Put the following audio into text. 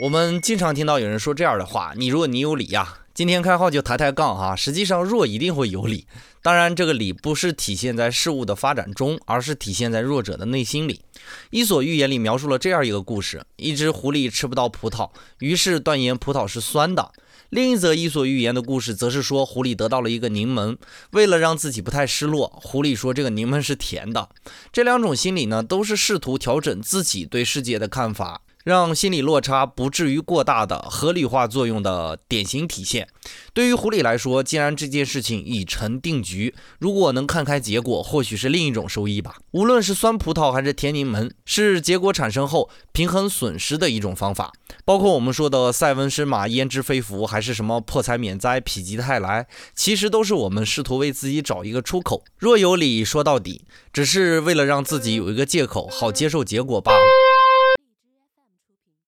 我们经常听到有人说这样的话：“你弱，你有理呀。”今天开号就抬抬杠哈。实际上，弱一定会有理。当然，这个理不是体现在事物的发展中，而是体现在弱者的内心里。《伊索寓言》里描述了这样一个故事：一只狐狸吃不到葡萄，于是断言葡萄是酸的。另一则《伊索寓言》的故事则是说，狐狸得到了一个柠檬，为了让自己不太失落，狐狸说这个柠檬是甜的。这两种心理呢，都是试图调整自己对世界的看法。让心理落差不至于过大的合理化作用的典型体现。对于狐狸来说，既然这件事情已成定局，如果能看开结果，或许是另一种收益吧。无论是酸葡萄还是甜柠檬，是结果产生后平衡损失的一种方法。包括我们说的塞翁失马焉知非福，还是什么破财免灾否极泰来，其实都是我们试图为自己找一个出口。若有理，说到底，只是为了让自己有一个借口，好接受结果罢了。